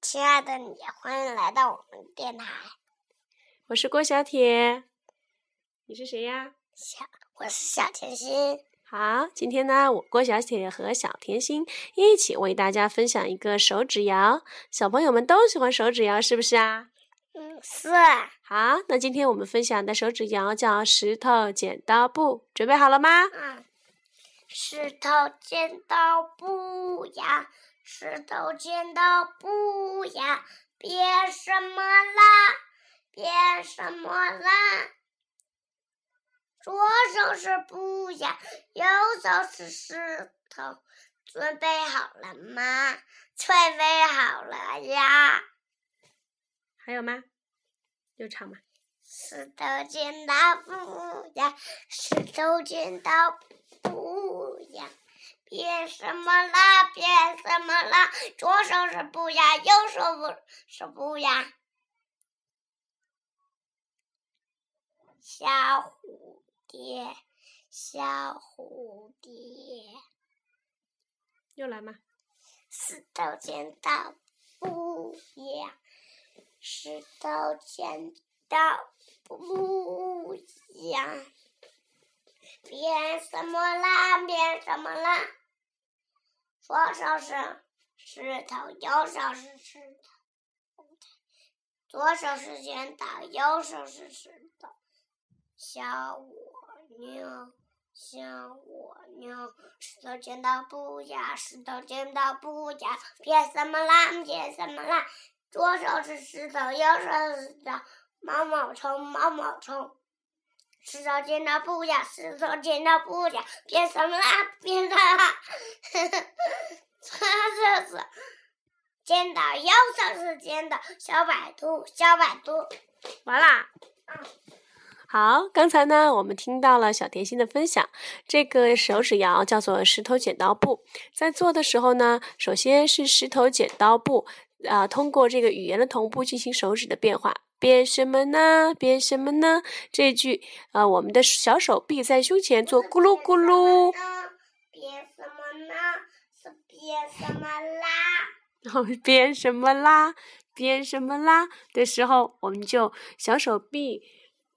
亲爱的你，欢迎来到我们电台。我是郭小铁，你是谁呀？小，我是小甜心。好，今天呢，我郭小铁和小甜心一起为大家分享一个手指谣。小朋友们都喜欢手指谣，是不是啊？嗯，是。好，那今天我们分享的手指谣叫石头剪刀布，准备好了吗？嗯。石头剪刀布呀，石头剪刀布呀，变什么啦？变什么啦？左手是布呀，右手是石头，准备好了吗？准备好了呀。还有吗？又唱吗？石头剪刀布呀，石头剪刀布呀，变什么啦？变什么啦？左手是布呀，右手不是布呀。小蝴蝶，小蝴蝶，又来吗？石头剪刀布呀，石头剪刀布呀，变什么啦？变什么啦？左手是石头，右手是石头，左手是剪刀，右手是石头。小蜗牛，小蜗牛，石头剪刀布呀，石头剪刀布呀，变什么啦？变什么啦？左手是石头，右手是石头，毛毛虫，毛毛虫，石头剪刀布呀，石头剪刀布呀，变什么啦？变什么啦？左手是剪刀，右手是剪刀，小白兔，小白兔，完啦。嗯。好，刚才呢，我们听到了小甜心的分享。这个手指谣叫做石头剪刀布。在做的时候呢，首先是石头剪刀布，啊，通过这个语言的同步进行手指的变化。变什么呢？变什么呢？这句，啊，我们的小手臂在胸前做咕噜咕噜。变什么呢？是变什么啦？然后变什么啦？变什么啦？的时候，我们就小手臂。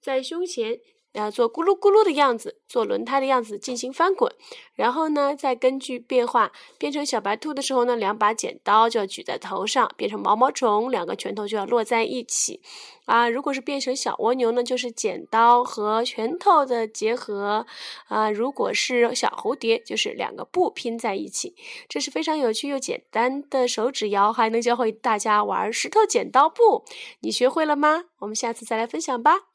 在胸前，要，做咕噜咕噜的样子，做轮胎的样子进行翻滚。然后呢，再根据变化变成小白兔的时候呢，两把剪刀就要举在头上；变成毛毛虫，两个拳头就要落在一起。啊，如果是变成小蜗牛呢，就是剪刀和拳头的结合。啊，如果是小蝴蝶，就是两个布拼在一起。这是非常有趣又简单的手指谣，还能教会大家玩石头剪刀布。你学会了吗？我们下次再来分享吧。